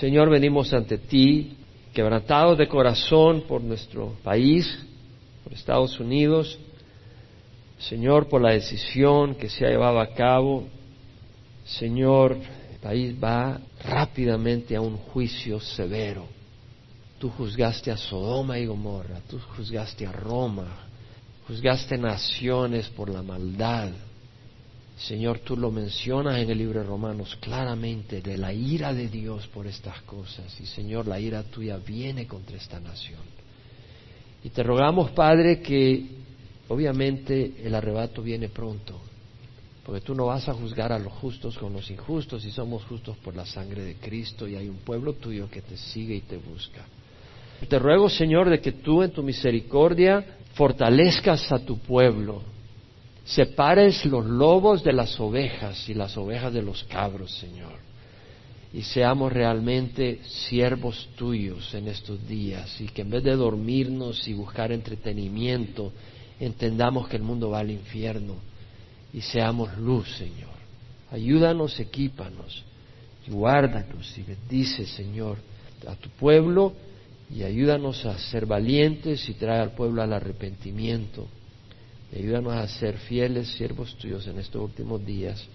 Señor, venimos ante ti, quebrantados de corazón por nuestro país, por Estados Unidos. Señor, por la decisión que se ha llevado a cabo. Señor, el país va rápidamente a un juicio severo. Tú juzgaste a Sodoma y Gomorra, tú juzgaste a Roma, juzgaste naciones por la maldad. Señor, tú lo mencionas en el libro de Romanos claramente de la ira de Dios por estas cosas. Y Señor, la ira tuya viene contra esta nación. Y te rogamos, Padre, que obviamente el arrebato viene pronto, porque tú no vas a juzgar a los justos con los injustos y somos justos por la sangre de Cristo y hay un pueblo tuyo que te sigue y te busca. Te ruego, Señor, de que tú en tu misericordia fortalezcas a tu pueblo, separes los lobos de las ovejas y las ovejas de los cabros, Señor. Y seamos realmente siervos tuyos en estos días y que en vez de dormirnos y buscar entretenimiento, entendamos que el mundo va al infierno y seamos luz, Señor. Ayúdanos, equípanos, guárdanos y bendice, Señor, a tu pueblo y ayúdanos a ser valientes y traer al pueblo al arrepentimiento ayúdanos a ser fieles siervos tuyos en estos últimos días.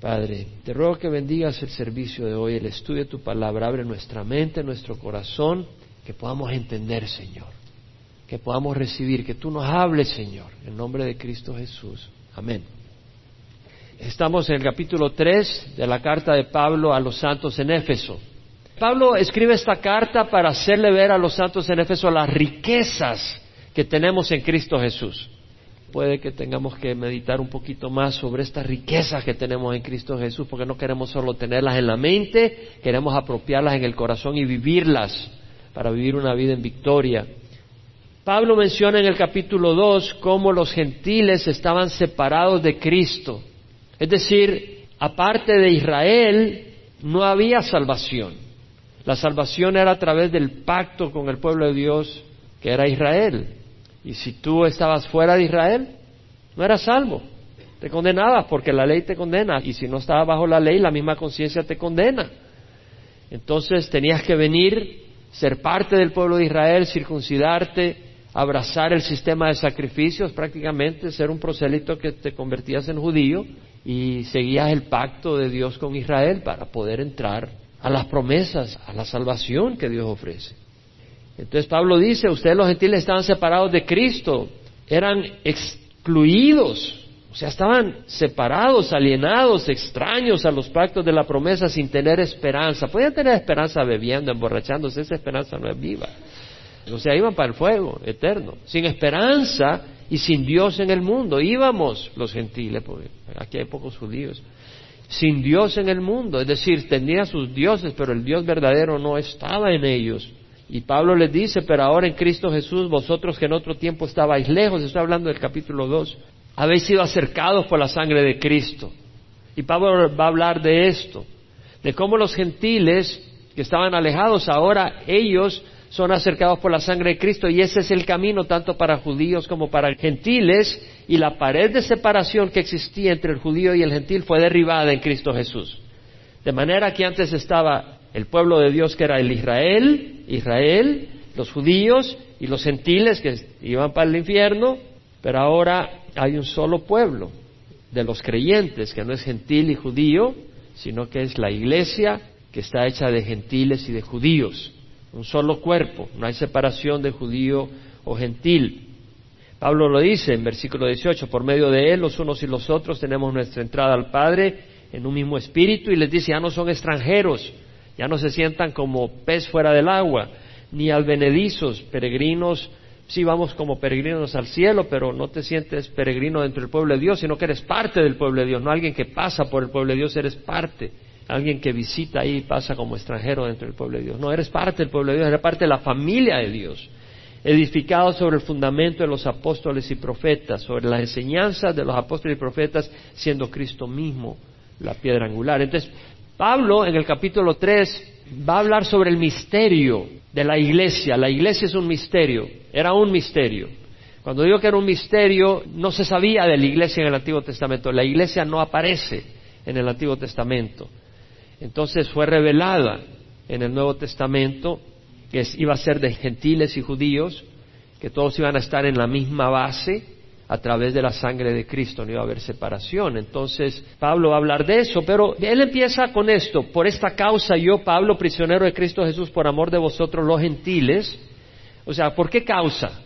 Padre, te ruego que bendigas el servicio de hoy, el estudio de tu palabra, abre nuestra mente, nuestro corazón, que podamos entender, Señor, que podamos recibir, que tú nos hables, Señor, en nombre de Cristo Jesús. Amén. Estamos en el capítulo 3 de la carta de Pablo a los santos en Éfeso. Pablo escribe esta carta para hacerle ver a los santos en Éfeso las riquezas que tenemos en Cristo Jesús puede que tengamos que meditar un poquito más sobre estas riquezas que tenemos en Cristo Jesús, porque no queremos solo tenerlas en la mente, queremos apropiarlas en el corazón y vivirlas para vivir una vida en victoria. Pablo menciona en el capítulo 2 cómo los gentiles estaban separados de Cristo. Es decir, aparte de Israel, no había salvación. La salvación era a través del pacto con el pueblo de Dios que era Israel. Y si tú estabas fuera de Israel, no eras salvo. Te condenabas porque la ley te condena. Y si no estabas bajo la ley, la misma conciencia te condena. Entonces tenías que venir, ser parte del pueblo de Israel, circuncidarte, abrazar el sistema de sacrificios, prácticamente ser un prosélito que te convertías en judío y seguías el pacto de Dios con Israel para poder entrar a las promesas, a la salvación que Dios ofrece. Entonces Pablo dice, ustedes los gentiles estaban separados de Cristo, eran excluidos, o sea, estaban separados, alienados, extraños a los pactos de la promesa sin tener esperanza. Podían tener esperanza bebiendo, emborrachándose, esa esperanza no es viva. O sea, iban para el fuego eterno, sin esperanza y sin Dios en el mundo. Íbamos los gentiles, porque aquí hay pocos judíos, sin Dios en el mundo, es decir, tenían sus dioses, pero el Dios verdadero no estaba en ellos. Y Pablo les dice, pero ahora en Cristo Jesús, vosotros que en otro tiempo estabais lejos, estoy hablando del capítulo 2, habéis sido acercados por la sangre de Cristo. Y Pablo va a hablar de esto, de cómo los gentiles que estaban alejados, ahora ellos son acercados por la sangre de Cristo y ese es el camino tanto para judíos como para gentiles y la pared de separación que existía entre el judío y el gentil fue derribada en Cristo Jesús. De manera que antes estaba el pueblo de Dios que era el Israel, Israel, los judíos y los gentiles que iban para el infierno, pero ahora hay un solo pueblo de los creyentes que no es gentil y judío, sino que es la iglesia que está hecha de gentiles y de judíos, un solo cuerpo, no hay separación de judío o gentil. Pablo lo dice en versículo 18, por medio de él los unos y los otros tenemos nuestra entrada al Padre en un mismo espíritu y les dice, ya no son extranjeros, ya no se sientan como pez fuera del agua, ni albenedizos, peregrinos, sí vamos como peregrinos al cielo, pero no te sientes peregrino dentro del pueblo de Dios, sino que eres parte del pueblo de Dios, no alguien que pasa por el pueblo de Dios, eres parte, alguien que visita ahí y pasa como extranjero dentro del pueblo de Dios, no, eres parte del pueblo de Dios, eres parte de la familia de Dios, edificado sobre el fundamento de los apóstoles y profetas, sobre las enseñanzas de los apóstoles y profetas, siendo Cristo mismo la piedra angular. Entonces, Pablo en el capítulo 3 va a hablar sobre el misterio de la iglesia. La iglesia es un misterio, era un misterio. Cuando digo que era un misterio, no se sabía de la iglesia en el Antiguo Testamento. La iglesia no aparece en el Antiguo Testamento. Entonces fue revelada en el Nuevo Testamento, que iba a ser de gentiles y judíos, que todos iban a estar en la misma base a través de la sangre de Cristo, no iba a haber separación. Entonces, Pablo va a hablar de eso, pero él empieza con esto, por esta causa yo, Pablo, prisionero de Cristo Jesús, por amor de vosotros los gentiles, o sea, ¿por qué causa?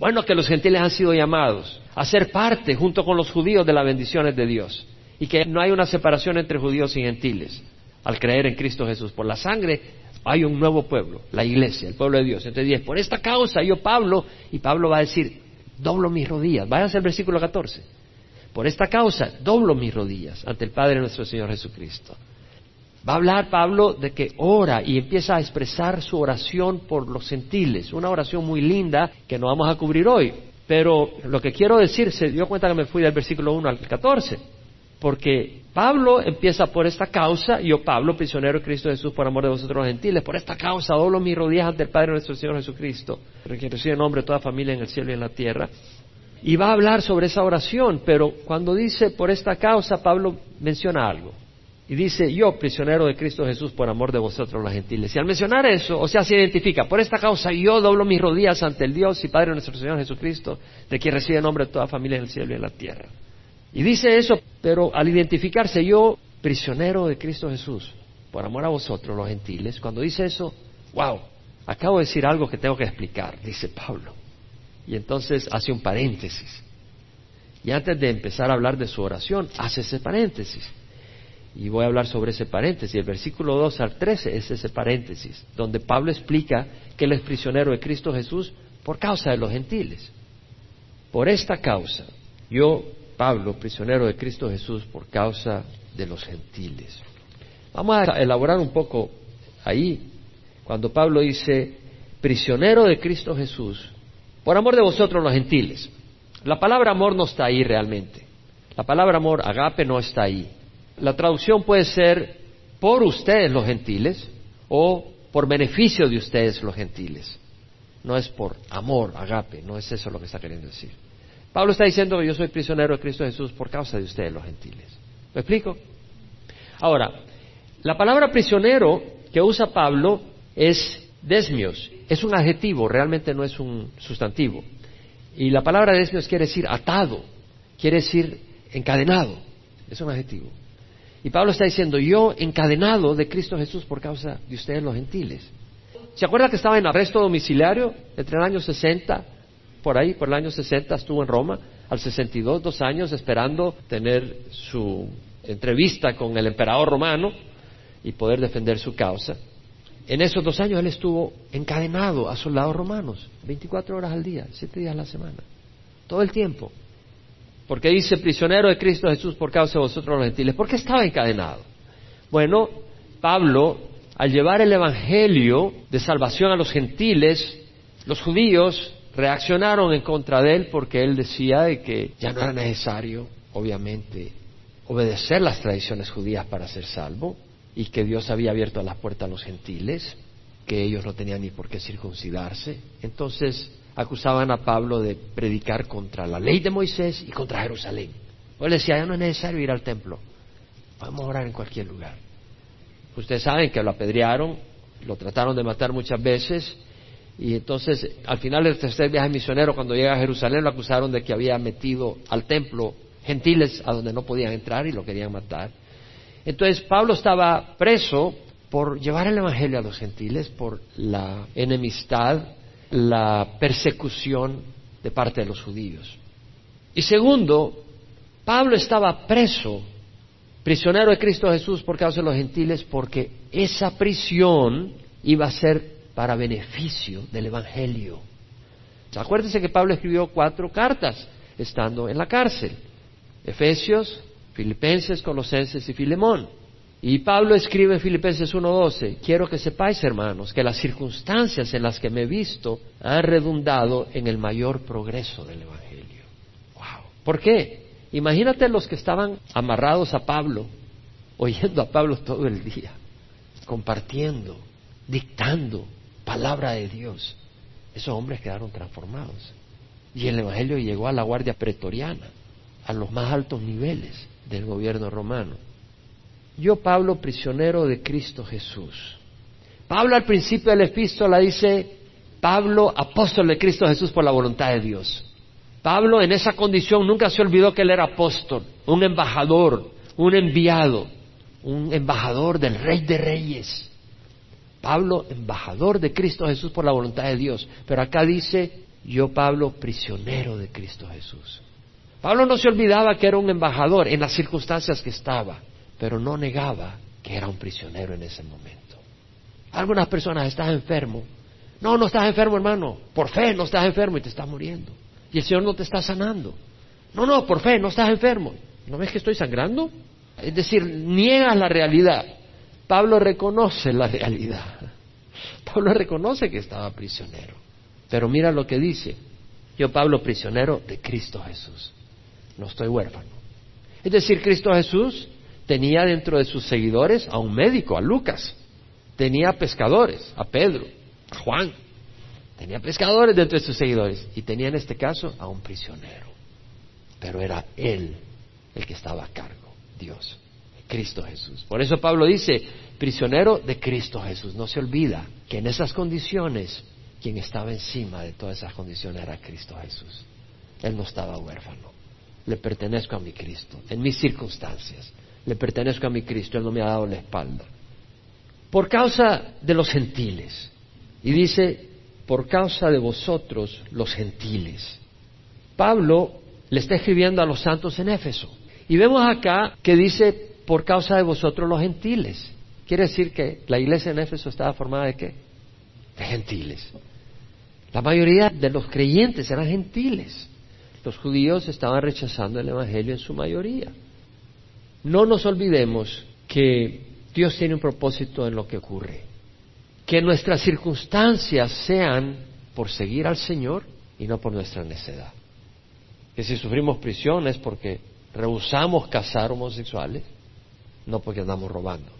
Bueno, que los gentiles han sido llamados a ser parte, junto con los judíos, de las bendiciones de Dios, y que no hay una separación entre judíos y gentiles al creer en Cristo Jesús. Por la sangre hay un nuevo pueblo, la iglesia, el pueblo de Dios. Entonces, por esta causa yo, Pablo, y Pablo va a decir, doblo mis rodillas. Váyanse al versículo 14. Por esta causa, doblo mis rodillas ante el Padre nuestro Señor Jesucristo. Va a hablar Pablo de que ora y empieza a expresar su oración por los gentiles, una oración muy linda que no vamos a cubrir hoy. Pero lo que quiero decir, se dio cuenta que me fui del versículo 1 al 14, porque Pablo empieza por esta causa, yo Pablo, prisionero de Cristo Jesús por amor de vosotros los gentiles, por esta causa doblo mis rodillas ante el Padre nuestro Señor Jesucristo, que recibe nombre de toda familia en el cielo y en la tierra. Y va a hablar sobre esa oración, pero cuando dice por esta causa, Pablo menciona algo. Y dice, yo, prisionero de Cristo Jesús, por amor de vosotros los gentiles. Y al mencionar eso, o sea, se identifica, por esta causa yo doblo mis rodillas ante el Dios y Padre nuestro Señor Jesucristo, de quien recibe nombre de toda familia en el cielo y en la tierra. Y dice eso, pero al identificarse yo, prisionero de Cristo Jesús, por amor a vosotros, los gentiles, cuando dice eso, wow, acabo de decir algo que tengo que explicar, dice Pablo. Y entonces hace un paréntesis. Y antes de empezar a hablar de su oración, hace ese paréntesis. Y voy a hablar sobre ese paréntesis. El versículo 2 al 13 es ese paréntesis, donde Pablo explica que él es prisionero de Cristo Jesús por causa de los gentiles. Por esta causa, yo Pablo, prisionero de Cristo Jesús por causa de los gentiles. Vamos a elaborar un poco ahí, cuando Pablo dice, prisionero de Cristo Jesús, por amor de vosotros los gentiles. La palabra amor no está ahí realmente. La palabra amor, agape, no está ahí. La traducción puede ser por ustedes los gentiles o por beneficio de ustedes los gentiles. No es por amor, agape, no es eso lo que está queriendo decir. Pablo está diciendo yo soy prisionero de Cristo Jesús por causa de ustedes, los gentiles. ¿Me explico? Ahora, la palabra prisionero que usa Pablo es desmios, es un adjetivo, realmente no es un sustantivo. Y la palabra desmios quiere decir atado, quiere decir encadenado, es un adjetivo. Y Pablo está diciendo, yo encadenado de Cristo Jesús por causa de ustedes los gentiles. ¿Se acuerda que estaba en arresto domiciliario entre el año 60 por ahí, por el año 60, estuvo en Roma, al 62, dos años, esperando tener su entrevista con el emperador romano y poder defender su causa. En esos dos años él estuvo encadenado a soldados romanos, 24 horas al día, 7 días a la semana, todo el tiempo. Porque dice, prisionero de Cristo Jesús por causa de vosotros los gentiles. ¿Por qué estaba encadenado? Bueno, Pablo, al llevar el Evangelio de salvación a los gentiles, los judíos reaccionaron en contra de él porque él decía de que ya no era necesario, obviamente, obedecer las tradiciones judías para ser salvo y que Dios había abierto las puertas a los gentiles, que ellos no tenían ni por qué circuncidarse. Entonces acusaban a Pablo de predicar contra la ley de Moisés y contra Jerusalén. O él decía, ya no es necesario ir al templo, podemos orar en cualquier lugar. Ustedes saben que lo apedrearon, lo trataron de matar muchas veces y entonces, al final del tercer viaje misionero, cuando llega a Jerusalén, lo acusaron de que había metido al templo gentiles a donde no podían entrar y lo querían matar. Entonces, Pablo estaba preso por llevar el Evangelio a los gentiles, por la enemistad, la persecución de parte de los judíos. Y segundo, Pablo estaba preso, prisionero de Cristo Jesús por causa de los gentiles, porque esa prisión iba a ser para beneficio del Evangelio. Acuérdense que Pablo escribió cuatro cartas estando en la cárcel. Efesios, Filipenses, Colosenses y Filemón. Y Pablo escribe en Filipenses 1.12, quiero que sepáis, hermanos, que las circunstancias en las que me he visto han redundado en el mayor progreso del Evangelio. Wow. ¿Por qué? Imagínate los que estaban amarrados a Pablo, oyendo a Pablo todo el día, compartiendo, dictando, palabra de Dios, esos hombres quedaron transformados. Y el Evangelio llegó a la Guardia Pretoriana, a los más altos niveles del gobierno romano. Yo, Pablo, prisionero de Cristo Jesús, Pablo al principio de la epístola dice, Pablo, apóstol de Cristo Jesús por la voluntad de Dios. Pablo en esa condición nunca se olvidó que él era apóstol, un embajador, un enviado, un embajador del Rey de Reyes. Pablo, embajador de Cristo Jesús por la voluntad de Dios. Pero acá dice, yo Pablo, prisionero de Cristo Jesús. Pablo no se olvidaba que era un embajador en las circunstancias que estaba, pero no negaba que era un prisionero en ese momento. Algunas personas están enfermo. No, no estás enfermo, hermano. Por fe no estás enfermo y te estás muriendo. Y el Señor no te está sanando. No, no, por fe no estás enfermo. ¿No ves que estoy sangrando? Es decir, niegas la realidad. Pablo reconoce la realidad. Pablo reconoce que estaba prisionero. Pero mira lo que dice. Yo, Pablo, prisionero de Cristo Jesús. No estoy huérfano. Es decir, Cristo Jesús tenía dentro de sus seguidores a un médico, a Lucas. Tenía pescadores, a Pedro, a Juan. Tenía pescadores dentro de sus seguidores. Y tenía en este caso a un prisionero. Pero era él el que estaba a cargo, Dios, Cristo Jesús. Por eso Pablo dice, prisionero de Cristo Jesús. No se olvida que en esas condiciones, quien estaba encima de todas esas condiciones era Cristo Jesús. Él no estaba huérfano. Le pertenezco a mi Cristo, en mis circunstancias. Le pertenezco a mi Cristo, Él no me ha dado la espalda. Por causa de los gentiles. Y dice, por causa de vosotros los gentiles. Pablo le está escribiendo a los santos en Éfeso. Y vemos acá que dice, por causa de vosotros los gentiles. Quiere decir que la iglesia en Éfeso estaba formada de qué? De gentiles. La mayoría de los creyentes eran gentiles. Los judíos estaban rechazando el Evangelio en su mayoría. No nos olvidemos que Dios tiene un propósito en lo que ocurre. Que nuestras circunstancias sean por seguir al Señor y no por nuestra necedad. Que si sufrimos prisión es porque rehusamos casar homosexuales, no porque andamos robando.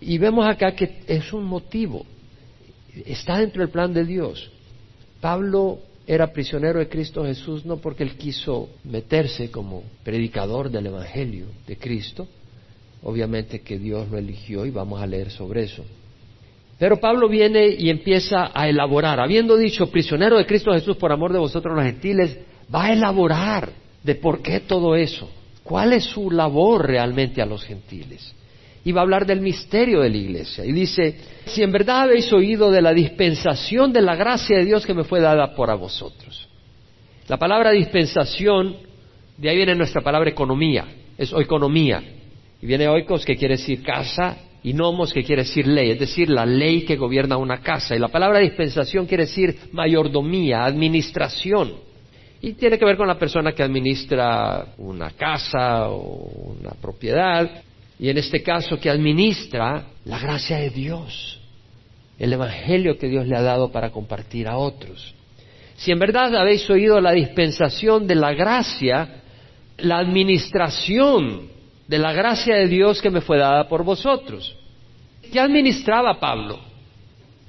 Y vemos acá que es un motivo, está dentro del plan de Dios. Pablo era prisionero de Cristo Jesús no porque él quiso meterse como predicador del Evangelio de Cristo, obviamente que Dios lo eligió y vamos a leer sobre eso. Pero Pablo viene y empieza a elaborar, habiendo dicho prisionero de Cristo Jesús por amor de vosotros los gentiles, va a elaborar de por qué todo eso, cuál es su labor realmente a los gentiles. Y va a hablar del misterio de la iglesia. Y dice, si en verdad habéis oído de la dispensación de la gracia de Dios que me fue dada por a vosotros. La palabra dispensación, de ahí viene nuestra palabra economía, es economía. Y viene oikos que quiere decir casa y nomos que quiere decir ley, es decir, la ley que gobierna una casa. Y la palabra dispensación quiere decir mayordomía, administración. Y tiene que ver con la persona que administra una casa o una propiedad, y en este caso que administra la gracia de Dios, el Evangelio que Dios le ha dado para compartir a otros. Si en verdad habéis oído la dispensación de la gracia, la administración de la gracia de Dios que me fue dada por vosotros. ¿Qué administraba Pablo?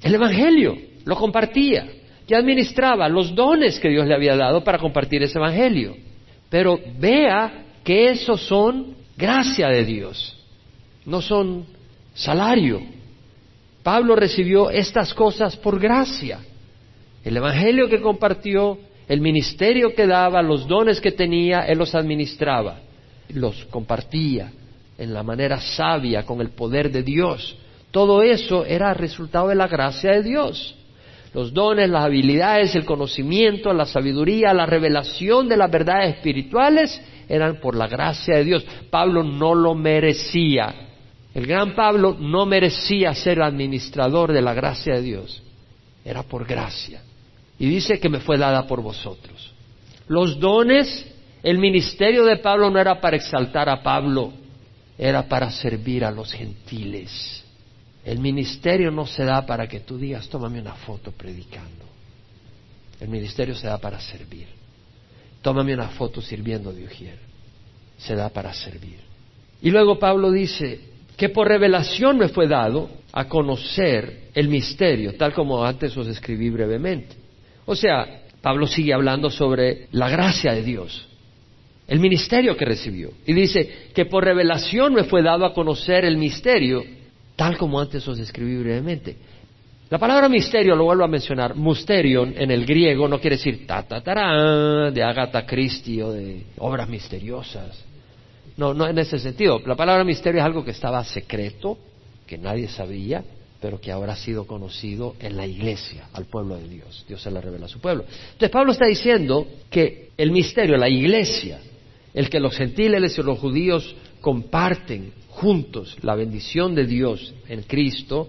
El Evangelio, lo compartía que administraba los dones que Dios le había dado para compartir ese Evangelio. Pero vea que esos son gracia de Dios, no son salario. Pablo recibió estas cosas por gracia. El Evangelio que compartió, el ministerio que daba, los dones que tenía, él los administraba, los compartía en la manera sabia, con el poder de Dios. Todo eso era resultado de la gracia de Dios los dones, las habilidades, el conocimiento, la sabiduría, la revelación de las verdades espirituales eran por la gracia de Dios. Pablo no lo merecía. El gran Pablo no merecía ser administrador de la gracia de Dios. Era por gracia. Y dice que me fue dada por vosotros. Los dones, el ministerio de Pablo no era para exaltar a Pablo, era para servir a los gentiles. El ministerio no se da para que tú digas, tómame una foto predicando. El ministerio se da para servir. Tómame una foto sirviendo de Ujier. Se da para servir. Y luego Pablo dice que por revelación me fue dado a conocer el misterio, tal como antes os escribí brevemente. O sea, Pablo sigue hablando sobre la gracia de Dios, el ministerio que recibió. Y dice que por revelación me fue dado a conocer el misterio tal como antes os escribí brevemente. La palabra misterio, lo vuelvo a mencionar, musterion en el griego no quiere decir ta ta ta de Agatha Christie o de obras misteriosas. No, no en ese sentido. La palabra misterio es algo que estaba secreto, que nadie sabía, pero que ahora ha sido conocido en la iglesia, al pueblo de Dios. Dios se la revela a su pueblo. Entonces Pablo está diciendo que el misterio, la iglesia, el que los gentiles y los judíos comparten juntos la bendición de Dios en Cristo,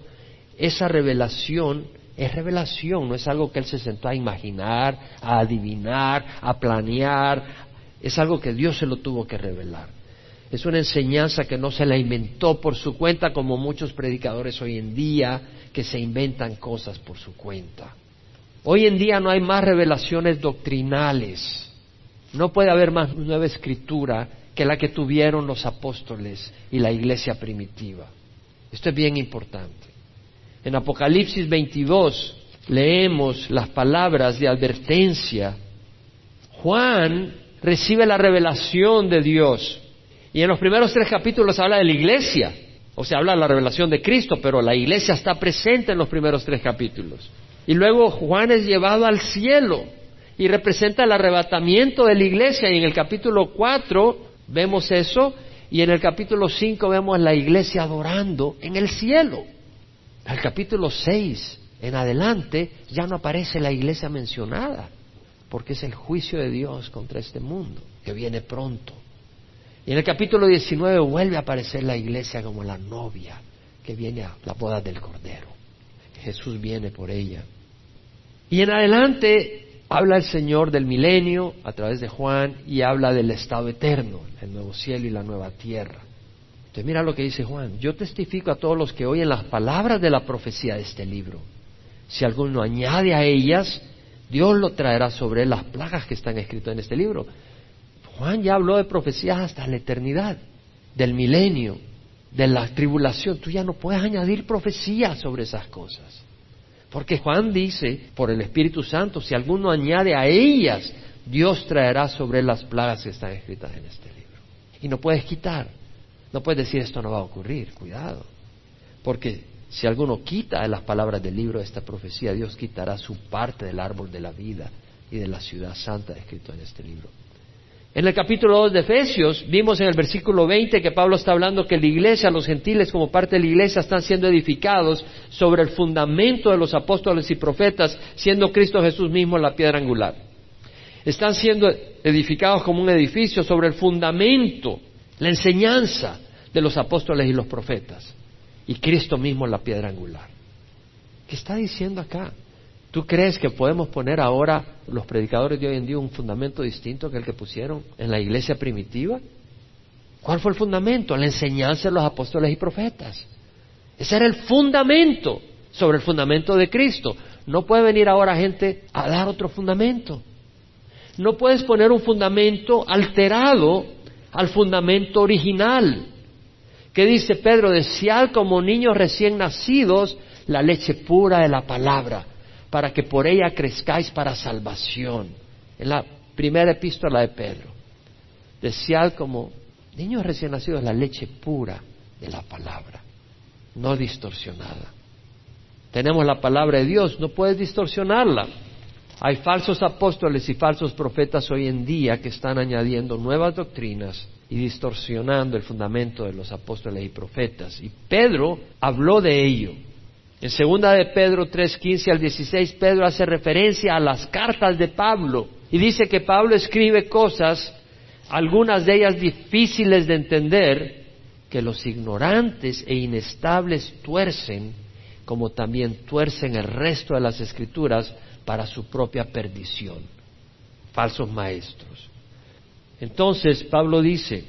esa revelación es revelación, no es algo que él se sentó a imaginar, a adivinar, a planear, es algo que Dios se lo tuvo que revelar. Es una enseñanza que no se la inventó por su cuenta como muchos predicadores hoy en día que se inventan cosas por su cuenta. Hoy en día no hay más revelaciones doctrinales. No puede haber más nueva escritura que la que tuvieron los apóstoles y la iglesia primitiva. Esto es bien importante. En Apocalipsis 22 leemos las palabras de advertencia. Juan recibe la revelación de Dios. Y en los primeros tres capítulos habla de la iglesia. O sea, habla de la revelación de Cristo, pero la iglesia está presente en los primeros tres capítulos. Y luego Juan es llevado al cielo y representa el arrebatamiento de la iglesia. Y en el capítulo 4 vemos eso. Y en el capítulo 5 vemos la iglesia adorando en el cielo. Al capítulo 6 en adelante ya no aparece la iglesia mencionada, porque es el juicio de Dios contra este mundo, que viene pronto. Y en el capítulo 19 vuelve a aparecer la iglesia como la novia que viene a la boda del Cordero. Jesús viene por ella. Y en adelante habla el Señor del milenio a través de Juan y habla del estado eterno, el nuevo cielo y la nueva tierra mira lo que dice Juan. Yo testifico a todos los que oyen las palabras de la profecía de este libro. Si alguno añade a ellas, Dios lo traerá sobre las plagas que están escritas en este libro. Juan ya habló de profecías hasta la eternidad, del milenio, de la tribulación. Tú ya no puedes añadir profecías sobre esas cosas. Porque Juan dice, por el Espíritu Santo, si alguno añade a ellas, Dios traerá sobre las plagas que están escritas en este libro. Y no puedes quitar. No puedes decir esto no va a ocurrir, cuidado. Porque si alguno quita las palabras del libro de esta profecía, Dios quitará su parte del árbol de la vida y de la ciudad santa escrito en este libro. En el capítulo 2 de Efesios vimos en el versículo 20 que Pablo está hablando que la iglesia, los gentiles como parte de la iglesia están siendo edificados sobre el fundamento de los apóstoles y profetas, siendo Cristo Jesús mismo la piedra angular. Están siendo edificados como un edificio sobre el fundamento la enseñanza de los apóstoles y los profetas, y Cristo mismo la piedra angular. ¿Qué está diciendo acá? ¿Tú crees que podemos poner ahora los predicadores de hoy en día un fundamento distinto que el que pusieron en la iglesia primitiva? ¿Cuál fue el fundamento? La enseñanza de los apóstoles y profetas. Ese era el fundamento sobre el fundamento de Cristo. No puede venir ahora gente a dar otro fundamento. No puedes poner un fundamento alterado al fundamento original. que dice Pedro? Desead como niños recién nacidos la leche pura de la palabra, para que por ella crezcáis para salvación. En la primera epístola de Pedro. Desead como niños recién nacidos la leche pura de la palabra, no distorsionada. Tenemos la palabra de Dios, no puedes distorsionarla. Hay falsos apóstoles y falsos profetas hoy en día que están añadiendo nuevas doctrinas y distorsionando el fundamento de los apóstoles y profetas. Y Pedro habló de ello. En segunda de Pedro 3:15 al 16 Pedro hace referencia a las cartas de Pablo y dice que Pablo escribe cosas, algunas de ellas difíciles de entender, que los ignorantes e inestables tuercen, como también tuercen el resto de las escrituras para su propia perdición. Falsos maestros. Entonces Pablo dice,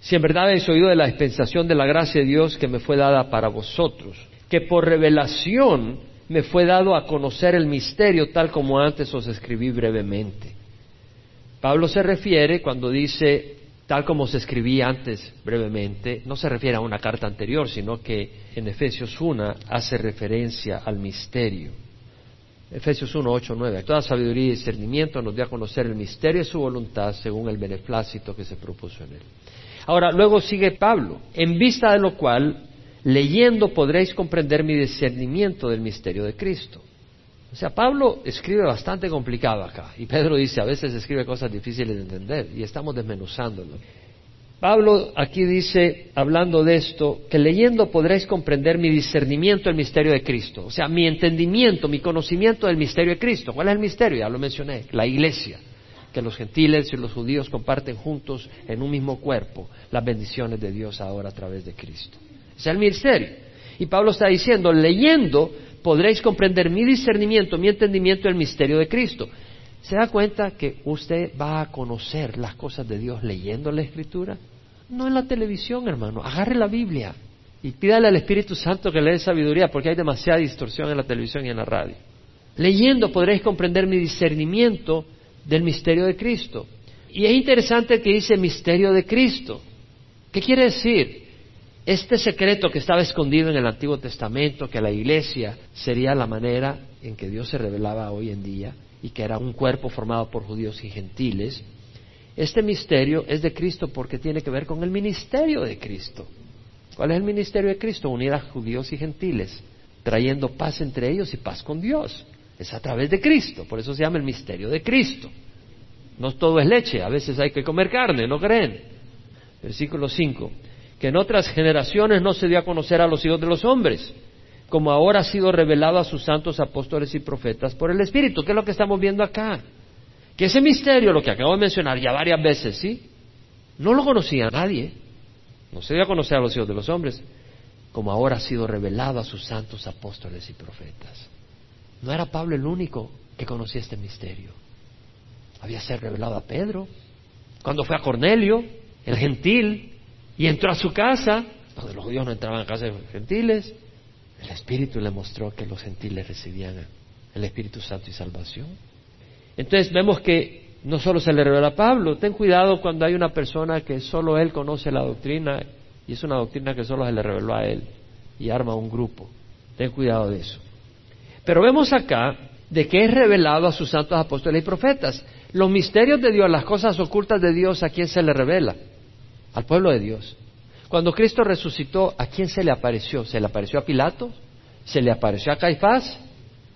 si en verdad habéis oído de la dispensación de la gracia de Dios que me fue dada para vosotros, que por revelación me fue dado a conocer el misterio tal como antes os escribí brevemente. Pablo se refiere cuando dice tal como se escribí antes brevemente, no se refiere a una carta anterior, sino que en Efesios 1 hace referencia al misterio. Efesios 1, 8, 9. Toda sabiduría y discernimiento nos dio a conocer el misterio de su voluntad según el beneplácito que se propuso en él. Ahora, luego sigue Pablo, en vista de lo cual leyendo podréis comprender mi discernimiento del misterio de Cristo. O sea, Pablo escribe bastante complicado acá, y Pedro dice, a veces escribe cosas difíciles de entender, y estamos desmenuzándolo. Pablo aquí dice, hablando de esto, que leyendo podréis comprender mi discernimiento del misterio de Cristo, o sea, mi entendimiento, mi conocimiento del misterio de Cristo. ¿Cuál es el misterio? Ya lo mencioné, la iglesia, que los gentiles y los judíos comparten juntos en un mismo cuerpo las bendiciones de Dios ahora a través de Cristo. Es el misterio. Y Pablo está diciendo, leyendo podréis comprender mi discernimiento, mi entendimiento del misterio de Cristo. ¿Se da cuenta que usted va a conocer las cosas de Dios leyendo la Escritura? No en la televisión, hermano. Agarre la Biblia y pídale al Espíritu Santo que le dé sabiduría, porque hay demasiada distorsión en la televisión y en la radio. Leyendo podréis comprender mi discernimiento del misterio de Cristo. Y es interesante que dice misterio de Cristo. ¿Qué quiere decir? Este secreto que estaba escondido en el Antiguo Testamento, que la iglesia sería la manera en que Dios se revelaba hoy en día, y que era un cuerpo formado por judíos y gentiles, este misterio es de Cristo porque tiene que ver con el ministerio de Cristo. ¿Cuál es el ministerio de Cristo? Unir a judíos y gentiles, trayendo paz entre ellos y paz con Dios. Es a través de Cristo, por eso se llama el misterio de Cristo. No todo es leche, a veces hay que comer carne, ¿no creen? Versículo 5. Que en otras generaciones no se dio a conocer a los hijos de los hombres, como ahora ha sido revelado a sus santos apóstoles y profetas por el Espíritu. ¿Qué es lo que estamos viendo acá? Que ese misterio, lo que acabo de mencionar ya varias veces, ¿sí? No lo conocía nadie. No se dio a conocer a los hijos de los hombres, como ahora ha sido revelado a sus santos apóstoles y profetas. No era Pablo el único que conocía este misterio. Había sido revelado a Pedro. Cuando fue a Cornelio, el gentil, y entró a su casa, donde los judíos no entraban a casa de los gentiles, el Espíritu le mostró que los gentiles recibían el Espíritu Santo y salvación. Entonces vemos que no solo se le revela a Pablo, ten cuidado cuando hay una persona que solo él conoce la doctrina y es una doctrina que solo se le reveló a él y arma un grupo. Ten cuidado de eso. Pero vemos acá de que es revelado a sus santos apóstoles y profetas. Los misterios de Dios, las cosas ocultas de Dios, ¿a quién se le revela? Al pueblo de Dios. Cuando Cristo resucitó, ¿a quién se le apareció? ¿Se le apareció a Pilato? ¿Se le apareció a Caifás?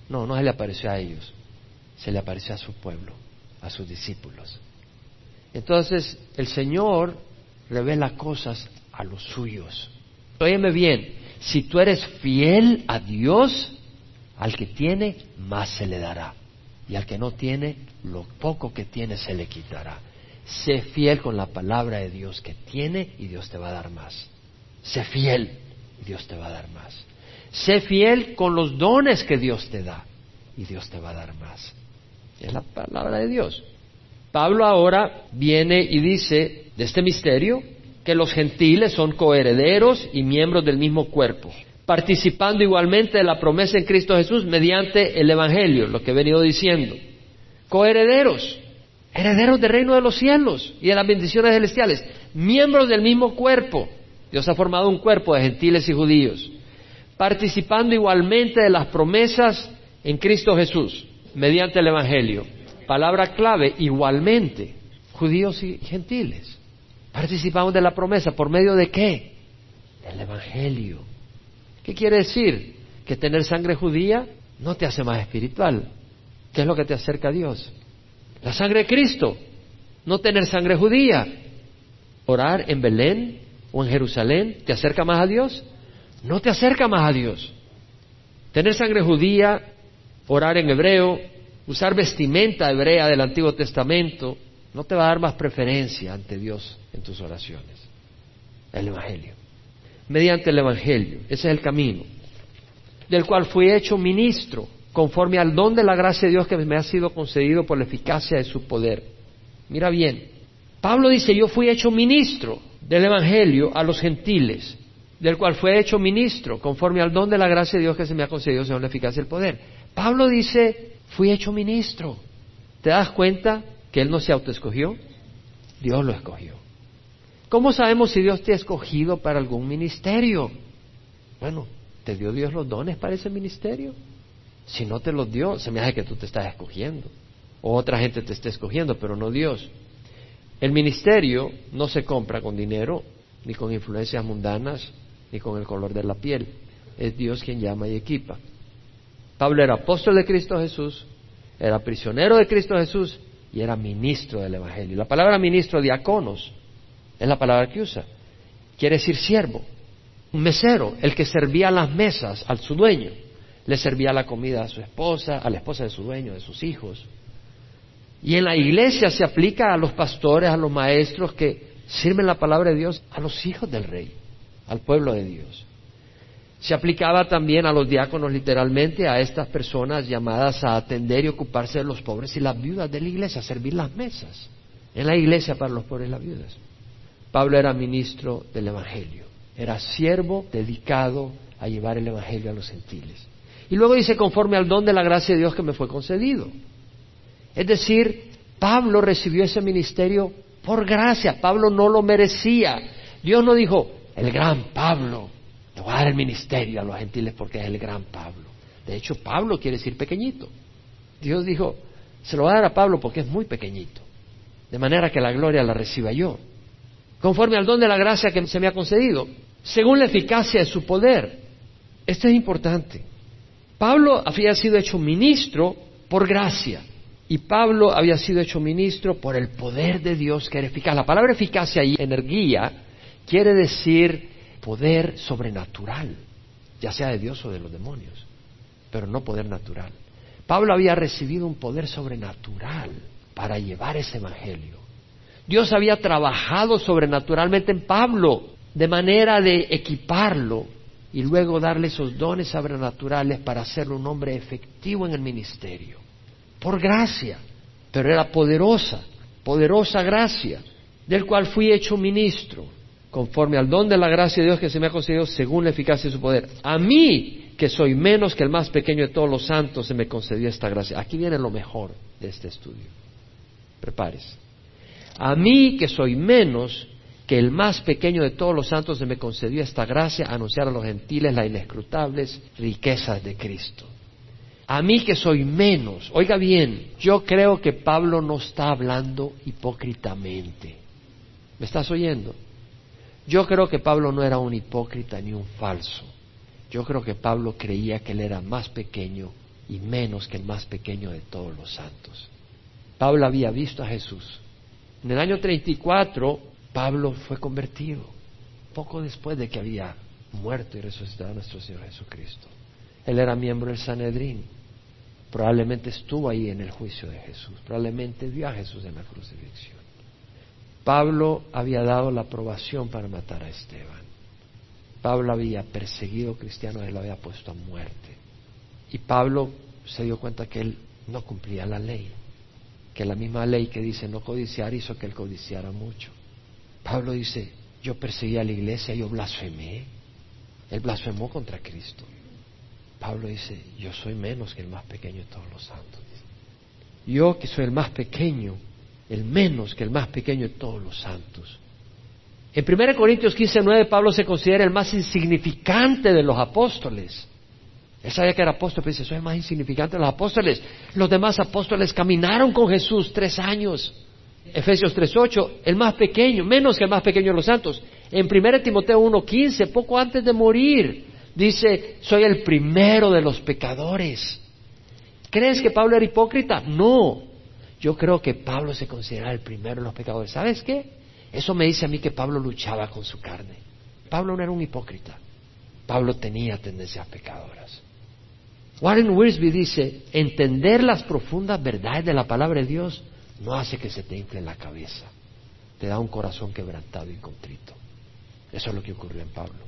No, no se le apareció a ellos. Se le apareció a su pueblo, a sus discípulos. Entonces, el Señor revela cosas a los suyos. Óyeme bien, si tú eres fiel a Dios, al que tiene, más se le dará. Y al que no tiene, lo poco que tiene se le quitará. Sé fiel con la palabra de Dios que tiene y Dios te va a dar más. Sé fiel y Dios te va a dar más. Sé fiel con los dones que Dios te da y Dios te va a dar más. Es la palabra de Dios. Pablo ahora viene y dice de este misterio que los gentiles son coherederos y miembros del mismo cuerpo, participando igualmente de la promesa en Cristo Jesús mediante el Evangelio, lo que he venido diciendo. Coherederos, herederos del reino de los cielos y de las bendiciones celestiales, miembros del mismo cuerpo. Dios ha formado un cuerpo de gentiles y judíos, participando igualmente de las promesas en Cristo Jesús, mediante el Evangelio. Palabra clave, igualmente, judíos y gentiles. Participamos de la promesa, ¿por medio de qué? Del Evangelio. ¿Qué quiere decir? Que tener sangre judía no te hace más espiritual. ¿Qué es lo que te acerca a Dios? La sangre de Cristo, no tener sangre judía. Orar en Belén o en Jerusalén, ¿te acerca más a Dios? No te acerca más a Dios. Tener sangre judía, orar en hebreo, usar vestimenta hebrea del Antiguo Testamento, no te va a dar más preferencia ante Dios en tus oraciones. El Evangelio. Mediante el Evangelio. Ese es el camino. Del cual fui hecho ministro conforme al don de la gracia de Dios que me ha sido concedido por la eficacia de su poder. Mira bien, Pablo dice, yo fui hecho ministro del Evangelio a los gentiles, del cual fue hecho ministro conforme al don de la gracia de Dios que se me ha concedido según la eficacia del poder. Pablo dice, fui hecho ministro. ¿Te das cuenta que él no se autoescogió? Dios lo escogió. ¿Cómo sabemos si Dios te ha escogido para algún ministerio? Bueno, ¿te dio Dios los dones para ese ministerio? Si no te los dio, se me hace que tú te estás escogiendo. O otra gente te está escogiendo, pero no Dios. El ministerio no se compra con dinero, ni con influencias mundanas, ni con el color de la piel. Es Dios quien llama y equipa. Pablo era apóstol de Cristo Jesús, era prisionero de Cristo Jesús y era ministro del Evangelio. La palabra ministro, diáconos, es la palabra que usa. Quiere decir siervo, un mesero, el que servía las mesas al su dueño. Le servía la comida a su esposa, a la esposa de su dueño, de sus hijos. Y en la iglesia se aplica a los pastores, a los maestros que sirven la palabra de Dios, a los hijos del rey, al pueblo de Dios. Se aplicaba también a los diáconos literalmente, a estas personas llamadas a atender y ocuparse de los pobres y las viudas de la iglesia, a servir las mesas en la iglesia para los pobres y las viudas. Pablo era ministro del Evangelio, era siervo dedicado a llevar el Evangelio a los gentiles. Y luego dice, conforme al don de la gracia de Dios que me fue concedido. Es decir, Pablo recibió ese ministerio por gracia, Pablo no lo merecía. Dios no dijo, el gran Pablo, te voy a dar el ministerio a los gentiles porque es el gran Pablo. De hecho, Pablo quiere decir pequeñito. Dios dijo, se lo voy a dar a Pablo porque es muy pequeñito. De manera que la gloria la reciba yo. Conforme al don de la gracia que se me ha concedido. Según la eficacia de su poder. Esto es importante. Pablo había sido hecho ministro por gracia. Y Pablo había sido hecho ministro por el poder de Dios que era eficaz. La palabra eficacia y energía quiere decir poder sobrenatural, ya sea de Dios o de los demonios, pero no poder natural. Pablo había recibido un poder sobrenatural para llevar ese evangelio. Dios había trabajado sobrenaturalmente en Pablo de manera de equiparlo y luego darle esos dones sobrenaturales para hacerlo un hombre efectivo en el ministerio. Por gracia, pero era poderosa, poderosa gracia, del cual fui hecho ministro conforme al don de la gracia de Dios que se me ha concedido según la eficacia de su poder. A mí, que soy menos que el más pequeño de todos los santos, se me concedió esta gracia. Aquí viene lo mejor de este estudio. Prepárese. A mí, que soy menos que el más pequeño de todos los santos, se me concedió esta gracia, anunciar a los gentiles las inescrutables riquezas de Cristo. A mí que soy menos, oiga bien, yo creo que Pablo no está hablando hipócritamente. ¿Me estás oyendo? Yo creo que Pablo no era un hipócrita ni un falso. Yo creo que Pablo creía que él era más pequeño y menos que el más pequeño de todos los santos. Pablo había visto a Jesús. En el año 34, Pablo fue convertido, poco después de que había muerto y resucitado nuestro Señor Jesucristo. Él era miembro del Sanedrín. Probablemente estuvo ahí en el juicio de Jesús. Probablemente vio a Jesús en la crucifixión. Pablo había dado la aprobación para matar a Esteban. Pablo había perseguido cristianos y lo había puesto a muerte. Y Pablo se dio cuenta que él no cumplía la ley, que la misma ley que dice no codiciar hizo que él codiciara mucho. Pablo dice, yo perseguí a la iglesia, yo blasfemé. Él blasfemó contra Cristo. Pablo dice, yo soy menos que el más pequeño de todos los santos. Yo que soy el más pequeño, el menos que el más pequeño de todos los santos. En 1 Corintios 15, 9, Pablo se considera el más insignificante de los apóstoles. Él sabía que era apóstol, pero dice, soy el más insignificante de los apóstoles. Los demás apóstoles caminaron con Jesús tres años. Efesios 3.8, el más pequeño, menos que el más pequeño de los santos. En 1 Timoteo 1.15, poco antes de morir, dice, soy el primero de los pecadores. ¿Crees que Pablo era hipócrita? No. Yo creo que Pablo se considera el primero de los pecadores. ¿Sabes qué? Eso me dice a mí que Pablo luchaba con su carne. Pablo no era un hipócrita. Pablo tenía tendencias pecadoras. Warren Wiersbe dice, entender las profundas verdades de la palabra de Dios no hace que se te infle la cabeza. Te da un corazón quebrantado y contrito. Eso es lo que ocurrió en Pablo.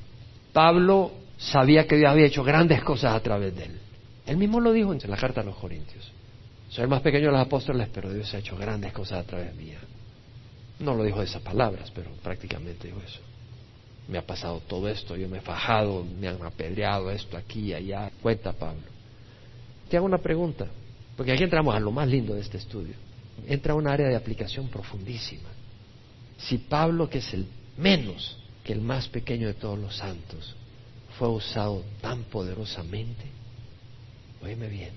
Pablo sabía que Dios había hecho grandes cosas a través de él. Él mismo lo dijo en la carta a los Corintios. Soy el más pequeño de los apóstoles, pero Dios ha hecho grandes cosas a través mía. No lo dijo de esas palabras, pero prácticamente dijo eso. Me ha pasado todo esto, yo me he fajado, me han apedreado esto aquí y allá. Cuenta Pablo. Te hago una pregunta, porque aquí entramos a lo más lindo de este estudio. Entra un área de aplicación profundísima. Si Pablo, que es el menos que el más pequeño de todos los santos, fue usado tan poderosamente, oíme bien,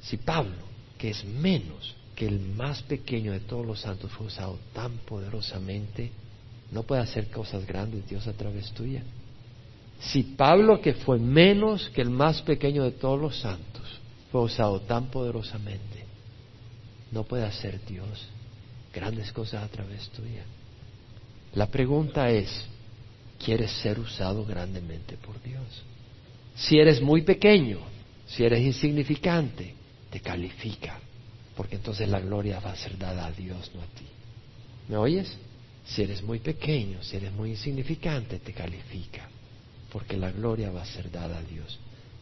si Pablo, que es menos que el más pequeño de todos los santos fue usado tan poderosamente, no puede hacer cosas grandes Dios a través tuya. Si Pablo, que fue menos que el más pequeño de todos los santos, fue usado tan poderosamente, no puede hacer Dios grandes cosas a través tuya. La pregunta es, ¿quieres ser usado grandemente por Dios? Si eres muy pequeño, si eres insignificante, te califica, porque entonces la gloria va a ser dada a Dios, no a ti. ¿Me oyes? Si eres muy pequeño, si eres muy insignificante, te califica, porque la gloria va a ser dada a Dios.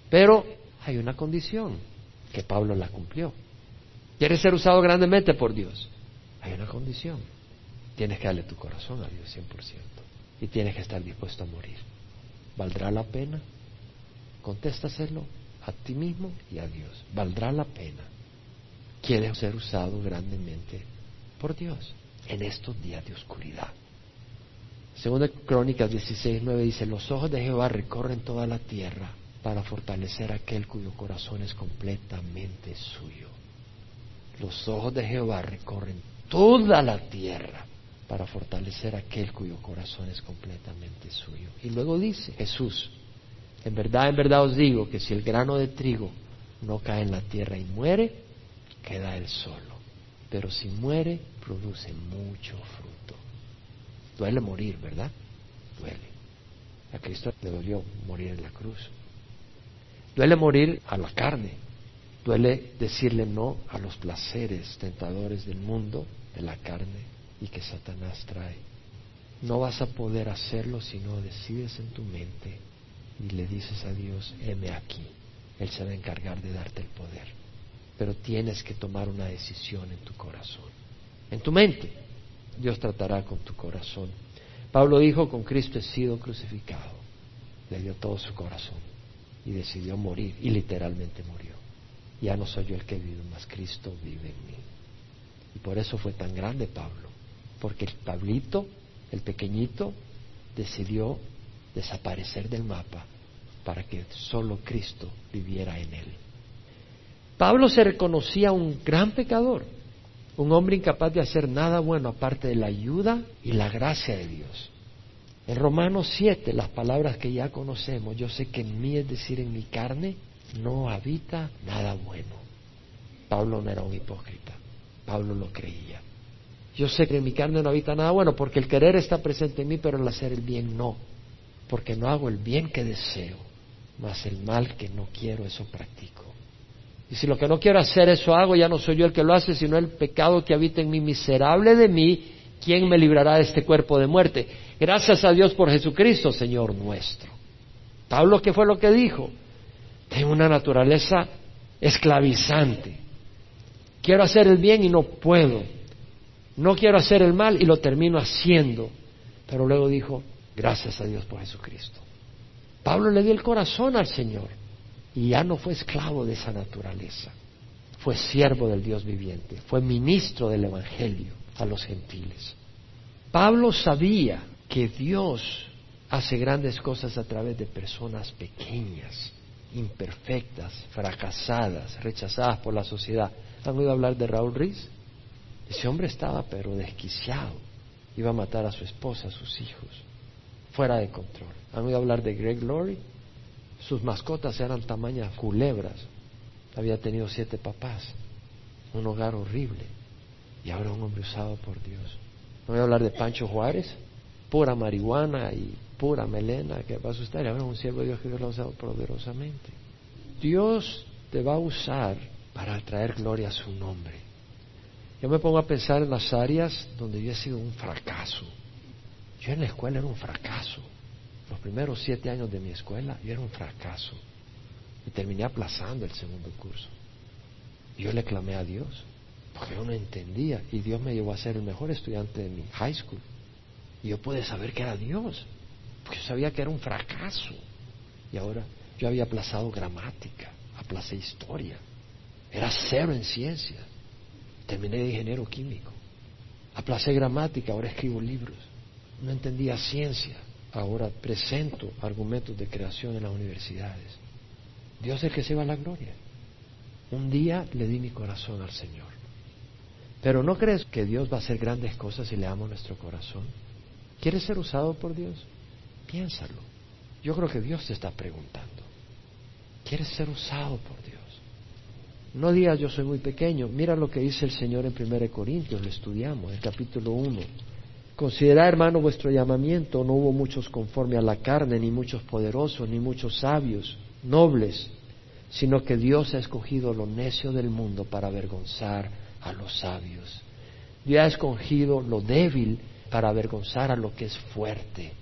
Pero hay una condición que Pablo la cumplió. ¿Quieres ser usado grandemente por Dios? Hay una condición. Tienes que darle tu corazón a Dios 100% y tienes que estar dispuesto a morir. ¿Valdrá la pena? Contéstaselo a ti mismo y a Dios. ¿Valdrá la pena? ¿Quieres ser usado grandemente por Dios en estos días de oscuridad? Segunda Crónicas 16, 9 dice, los ojos de Jehová recorren toda la tierra para fortalecer aquel cuyo corazón es completamente suyo. Los ojos de Jehová recorren toda la tierra para fortalecer aquel cuyo corazón es completamente suyo. Y luego dice Jesús, en verdad, en verdad os digo que si el grano de trigo no cae en la tierra y muere, queda él solo. Pero si muere, produce mucho fruto. Duele morir, ¿verdad? Duele. A Cristo le dolió morir en la cruz. Duele morir a la carne. Duele decirle no a los placeres tentadores del mundo, de la carne y que Satanás trae. No vas a poder hacerlo si no decides en tu mente y le dices a Dios, heme aquí. Él se va a encargar de darte el poder. Pero tienes que tomar una decisión en tu corazón. En tu mente. Dios tratará con tu corazón. Pablo dijo, con Cristo he sido crucificado. Le dio todo su corazón y decidió morir y literalmente murió. Ya no soy yo el que vive, mas Cristo vive en mí. Y por eso fue tan grande Pablo, porque el Pablito, el pequeñito, decidió desaparecer del mapa para que solo Cristo viviera en él. Pablo se reconocía un gran pecador, un hombre incapaz de hacer nada bueno aparte de la ayuda y la gracia de Dios. En Romanos 7, las palabras que ya conocemos, yo sé que en mí, es decir, en mi carne, no habita nada bueno. Pablo no era un hipócrita, Pablo lo creía. Yo sé que en mi carne no habita nada bueno porque el querer está presente en mí, pero el hacer el bien no porque no hago el bien que deseo, mas el mal que no quiero, eso practico. Y si lo que no quiero hacer, eso hago, ya no soy yo el que lo hace, sino el pecado que habita en mí, miserable de mí, ¿quién me librará de este cuerpo de muerte? Gracias a Dios por Jesucristo, Señor nuestro. Pablo, ¿qué fue lo que dijo? Tengo una naturaleza esclavizante. Quiero hacer el bien y no puedo. No quiero hacer el mal y lo termino haciendo. Pero luego dijo, Gracias a Dios por Jesucristo. Pablo le dio el corazón al Señor y ya no fue esclavo de esa naturaleza. Fue siervo del Dios viviente, fue ministro del Evangelio a los gentiles. Pablo sabía que Dios hace grandes cosas a través de personas pequeñas, imperfectas, fracasadas, rechazadas por la sociedad. ¿Han oído hablar de Raúl Riz? Ese hombre estaba pero desquiciado. Iba a matar a su esposa, a sus hijos fuera de control. ¿Han oído hablar de Greg Laurie? Sus mascotas eran tamañas culebras. Había tenido siete papás. Un hogar horrible. Y ahora un hombre usado por Dios. ¿Han oído hablar de Pancho Juárez? Pura marihuana y pura melena que va a asustar. Y ahora un siervo de Dios que lo ha usado poderosamente. Dios te va a usar para traer gloria a su nombre. Yo me pongo a pensar en las áreas donde yo he sido un fracaso yo en la escuela era un fracaso. Los primeros siete años de mi escuela yo era un fracaso. Y terminé aplazando el segundo curso. Y yo le clamé a Dios, porque yo no entendía. Y Dios me llevó a ser el mejor estudiante de mi high school. Y yo pude saber que era Dios, porque yo sabía que era un fracaso. Y ahora yo había aplazado gramática, aplacé historia. Era cero en ciencia. Terminé de ingeniero químico. Aplacé gramática, ahora escribo libros no entendía ciencia, ahora presento argumentos de creación en las universidades. Dios es el que se va a la gloria. Un día le di mi corazón al Señor. Pero ¿no crees que Dios va a hacer grandes cosas si le amo nuestro corazón? ¿Quieres ser usado por Dios? Piénsalo. Yo creo que Dios te está preguntando. ¿Quieres ser usado por Dios? No digas yo soy muy pequeño. Mira lo que dice el Señor en 1 Corintios, lo estudiamos, en capítulo 1. Considerad, hermano, vuestro llamamiento. No hubo muchos conforme a la carne, ni muchos poderosos, ni muchos sabios, nobles, sino que Dios ha escogido lo necio del mundo para avergonzar a los sabios. Dios ha escogido lo débil para avergonzar a lo que es fuerte.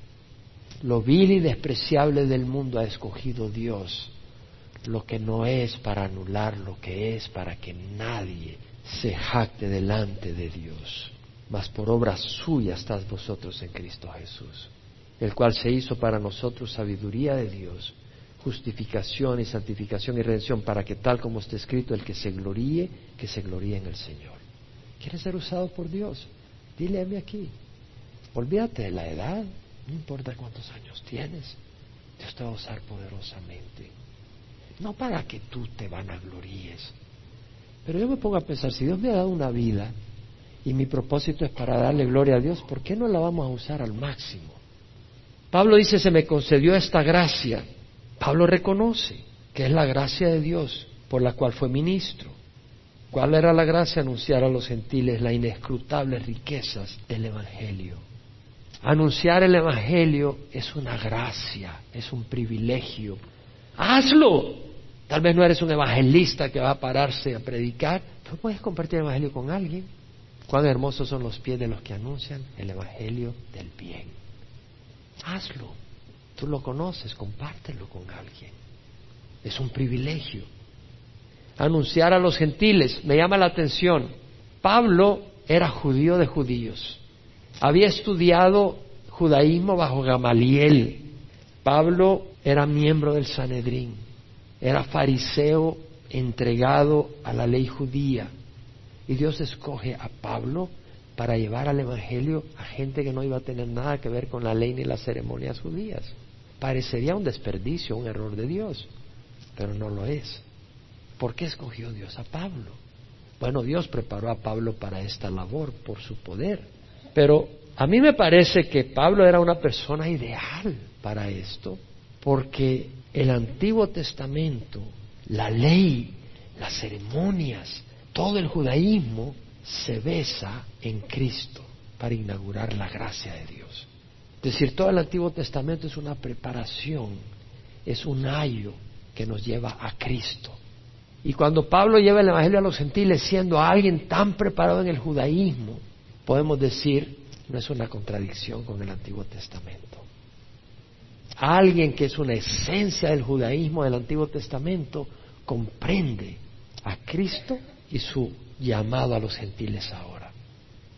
Lo vil y despreciable del mundo ha escogido Dios lo que no es para anular lo que es, para que nadie se jacte delante de Dios. Mas por obra suya estás vosotros en Cristo Jesús, el cual se hizo para nosotros sabiduría de Dios, justificación y santificación y redención, para que tal como está escrito, el que se gloríe, que se gloríe en el Señor. ¿Quieres ser usado por Dios? Dile a mí aquí. Olvídate de la edad, no importa cuántos años tienes, Dios te va a usar poderosamente no para que tú te vanagloríes. Pero yo me pongo a pensar, si Dios me ha dado una vida y mi propósito es para darle gloria a Dios, ¿por qué no la vamos a usar al máximo? Pablo dice, se me concedió esta gracia. Pablo reconoce que es la gracia de Dios por la cual fue ministro. ¿Cuál era la gracia? Anunciar a los gentiles las inescrutables riquezas del Evangelio. Anunciar el Evangelio es una gracia, es un privilegio. Hazlo. Tal vez no eres un evangelista que va a pararse a predicar, pero puedes compartir el Evangelio con alguien. Cuán hermosos son los pies de los que anuncian el Evangelio del bien. Hazlo. Tú lo conoces, compártelo con alguien. Es un privilegio. Anunciar a los gentiles, me llama la atención. Pablo era judío de judíos. Había estudiado judaísmo bajo Gamaliel. Pablo era miembro del Sanedrín era fariseo entregado a la ley judía. Y Dios escoge a Pablo para llevar al Evangelio a gente que no iba a tener nada que ver con la ley ni las ceremonias judías. Parecería un desperdicio, un error de Dios, pero no lo es. ¿Por qué escogió Dios a Pablo? Bueno, Dios preparó a Pablo para esta labor por su poder, pero a mí me parece que Pablo era una persona ideal para esto, porque el Antiguo Testamento, la ley, las ceremonias, todo el judaísmo se besa en Cristo para inaugurar la gracia de Dios. Es decir, todo el Antiguo Testamento es una preparación, es un ayo que nos lleva a Cristo. Y cuando Pablo lleva el Evangelio a los gentiles siendo alguien tan preparado en el judaísmo, podemos decir, no es una contradicción con el Antiguo Testamento alguien que es una esencia del judaísmo del Antiguo Testamento comprende a Cristo y su llamado a los gentiles ahora.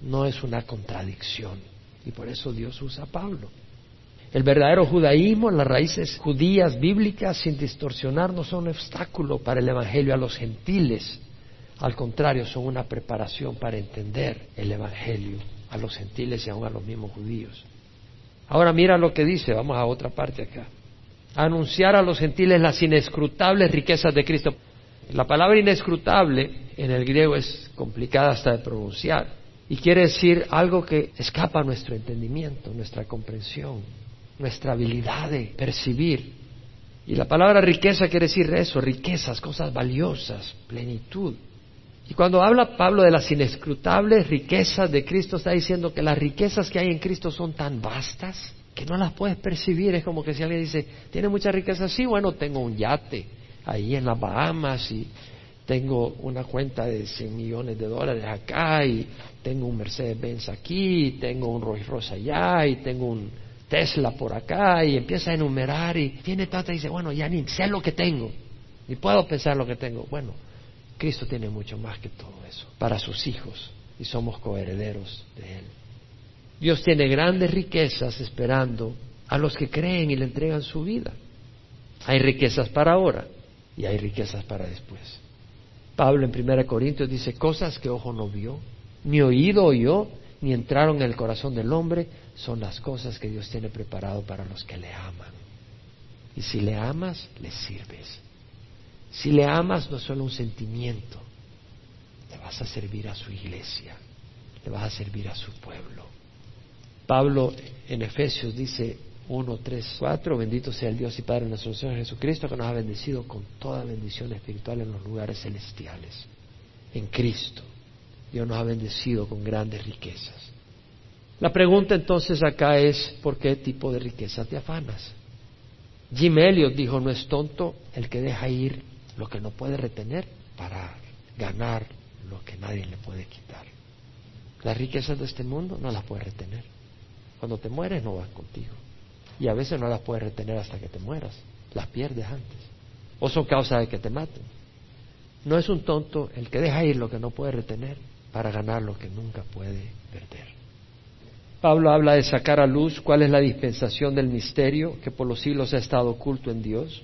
No es una contradicción y por eso Dios usa a Pablo. El verdadero judaísmo, las raíces judías bíblicas, sin distorsionar, no son un obstáculo para el Evangelio a los gentiles. Al contrario, son una preparación para entender el Evangelio a los gentiles y aún a los mismos judíos. Ahora mira lo que dice, vamos a otra parte acá. Anunciar a los gentiles las inescrutables riquezas de Cristo. La palabra inescrutable en el griego es complicada hasta de pronunciar y quiere decir algo que escapa a nuestro entendimiento, nuestra comprensión, nuestra habilidad de percibir. Y la palabra riqueza quiere decir eso, riquezas, cosas valiosas, plenitud. Y cuando habla Pablo de las inescrutables riquezas de Cristo, está diciendo que las riquezas que hay en Cristo son tan vastas que no las puedes percibir. Es como que si alguien dice, tiene muchas riquezas, sí, bueno, tengo un yate ahí en las Bahamas y tengo una cuenta de 100 millones de dólares acá y tengo un Mercedes-Benz aquí, y tengo un Rolls Royce allá y tengo un Tesla por acá y empieza a enumerar y tiene tanta y dice, bueno, ya ni sé lo que tengo, ni puedo pensar lo que tengo. Bueno, Cristo tiene mucho más que todo eso para sus hijos y somos coherederos de Él. Dios tiene grandes riquezas esperando a los que creen y le entregan su vida. Hay riquezas para ahora y hay riquezas para después. Pablo en 1 Corintios dice cosas que ojo no vio, ni oído oyó, ni entraron en el corazón del hombre, son las cosas que Dios tiene preparado para los que le aman. Y si le amas, le sirves. Si le amas no es solo un sentimiento, le vas a servir a su iglesia, le vas a servir a su pueblo. Pablo en Efesios dice, 1, 3, 4. Bendito sea el Dios y Padre de nuestro Señor Jesucristo, que nos ha bendecido con toda bendición espiritual en los lugares celestiales. En Cristo. Dios nos ha bendecido con grandes riquezas. La pregunta entonces acá es, ¿por qué tipo de riquezas te afanas? Jim Elliot dijo, no es tonto el que deja ir lo que no puede retener para ganar lo que nadie le puede quitar. Las riquezas de este mundo no las puedes retener. Cuando te mueres no vas contigo. Y a veces no las puedes retener hasta que te mueras. Las pierdes antes. O son causa de que te maten. No es un tonto el que deja ir lo que no puede retener para ganar lo que nunca puede perder. Pablo habla de sacar a luz cuál es la dispensación del misterio que por los siglos ha estado oculto en Dios.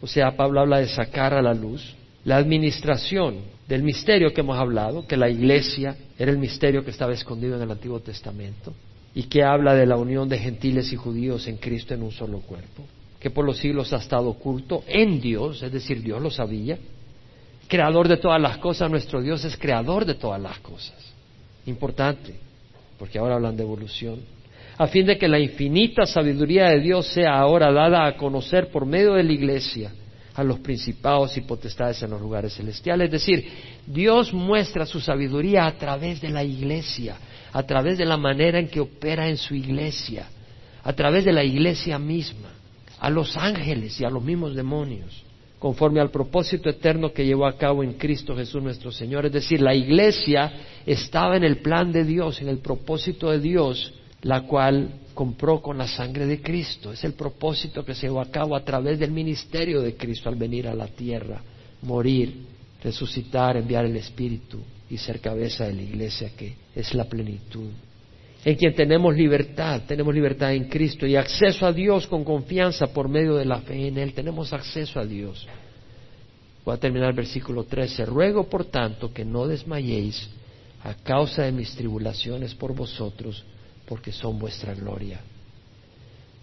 O sea, Pablo habla de sacar a la luz la administración del misterio que hemos hablado, que la iglesia era el misterio que estaba escondido en el Antiguo Testamento y que habla de la unión de gentiles y judíos en Cristo en un solo cuerpo, que por los siglos ha estado oculto en Dios, es decir, Dios lo sabía, creador de todas las cosas, nuestro Dios es creador de todas las cosas. Importante, porque ahora hablan de evolución, a fin de que la infinita sabiduría de Dios sea ahora dada a conocer por medio de la iglesia a los principados y potestades en los lugares celestiales. Es decir, Dios muestra su sabiduría a través de la iglesia, a través de la manera en que opera en su iglesia, a través de la iglesia misma, a los ángeles y a los mismos demonios, conforme al propósito eterno que llevó a cabo en Cristo Jesús nuestro Señor. Es decir, la iglesia estaba en el plan de Dios, en el propósito de Dios, la cual compró con la sangre de Cristo. Es el propósito que se llevó a cabo a través del ministerio de Cristo al venir a la tierra, morir, resucitar, enviar el Espíritu y ser cabeza de la iglesia que es la plenitud. En quien tenemos libertad, tenemos libertad en Cristo y acceso a Dios con confianza por medio de la fe en Él. Tenemos acceso a Dios. Voy a terminar el versículo 13. Ruego, por tanto, que no desmayéis a causa de mis tribulaciones por vosotros, porque son vuestra gloria.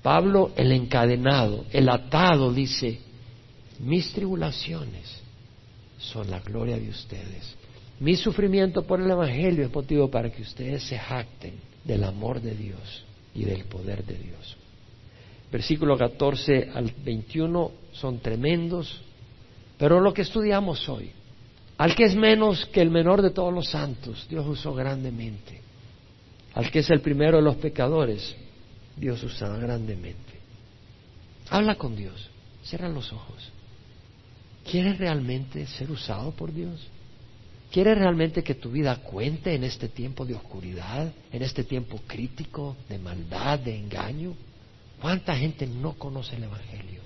Pablo, el encadenado, el atado, dice, mis tribulaciones son la gloria de ustedes. Mi sufrimiento por el Evangelio es motivo para que ustedes se jacten del amor de Dios y del poder de Dios. Versículo 14 al 21 son tremendos, pero lo que estudiamos hoy, al que es menos que el menor de todos los santos, Dios usó grandemente al que es el primero de los pecadores, Dios usa grandemente. Habla con Dios, cierra los ojos. ¿Quieres realmente ser usado por Dios? ¿Quieres realmente que tu vida cuente en este tiempo de oscuridad, en este tiempo crítico, de maldad, de engaño? ¿Cuánta gente no conoce el Evangelio?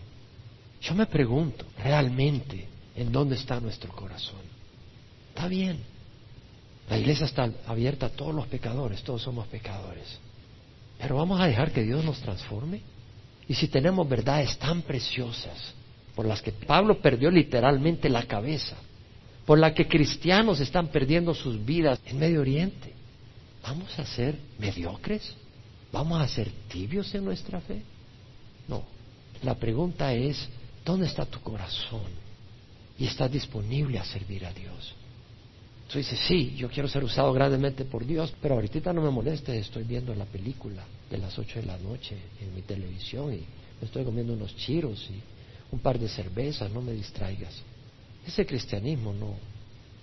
Yo me pregunto, realmente, ¿en dónde está nuestro corazón? Está bien, la iglesia está abierta a todos los pecadores, todos somos pecadores. Pero vamos a dejar que Dios nos transforme. Y si tenemos verdades tan preciosas, por las que Pablo perdió literalmente la cabeza, por las que cristianos están perdiendo sus vidas en Medio Oriente, ¿vamos a ser mediocres? ¿Vamos a ser tibios en nuestra fe? No. La pregunta es, ¿dónde está tu corazón? ¿Y estás disponible a servir a Dios? Tú dices, sí, yo quiero ser usado grandemente por Dios, pero ahorita no me moleste, estoy viendo la película de las ocho de la noche en mi televisión y me estoy comiendo unos chiros y un par de cervezas, no me distraigas. Ese cristianismo no,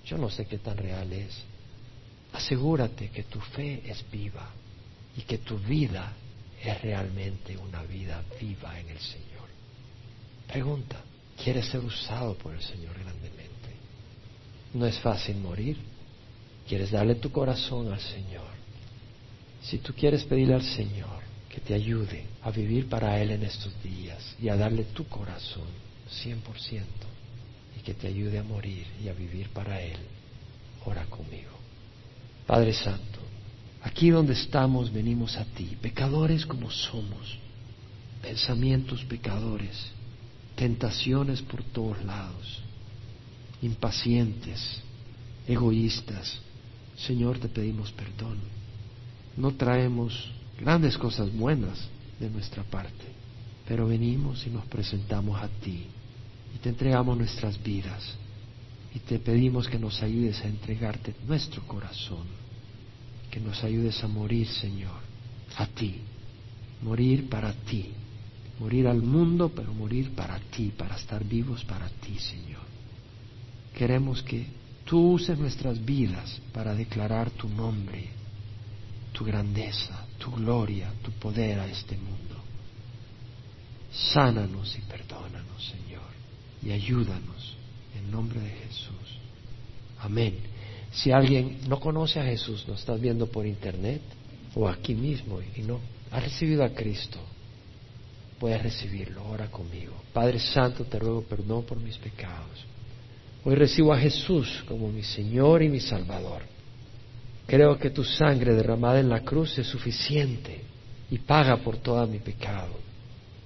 yo no sé qué tan real es. Asegúrate que tu fe es viva y que tu vida es realmente una vida viva en el Señor. Pregunta, ¿quieres ser usado por el Señor grandemente? No es fácil morir. Quieres darle tu corazón al Señor. Si tú quieres pedirle al Señor que te ayude a vivir para Él en estos días y a darle tu corazón 100% y que te ayude a morir y a vivir para Él, ora conmigo. Padre Santo, aquí donde estamos venimos a ti, pecadores como somos, pensamientos pecadores, tentaciones por todos lados impacientes, egoístas. Señor, te pedimos perdón. No traemos grandes cosas buenas de nuestra parte, pero venimos y nos presentamos a ti y te entregamos nuestras vidas y te pedimos que nos ayudes a entregarte nuestro corazón, que nos ayudes a morir, Señor, a ti, morir para ti, morir al mundo, pero morir para ti, para estar vivos para ti, Señor. Queremos que tú uses nuestras vidas para declarar tu nombre, tu grandeza, tu gloria, tu poder a este mundo. Sánanos y perdónanos, Señor, y ayúdanos en nombre de Jesús. Amén. Si alguien no conoce a Jesús, nos estás viendo por internet o aquí mismo y no ha recibido a Cristo, puedes recibirlo. Ora conmigo. Padre Santo, te ruego perdón por mis pecados. Hoy recibo a Jesús como mi Señor y mi Salvador. Creo que tu sangre derramada en la cruz es suficiente y paga por todo mi pecado.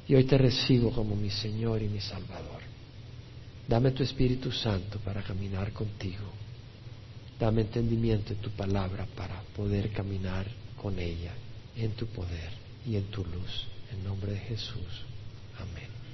Y hoy te recibo como mi Señor y mi Salvador. Dame tu Espíritu Santo para caminar contigo. Dame entendimiento en tu palabra para poder caminar con ella en tu poder y en tu luz. En nombre de Jesús. Amén.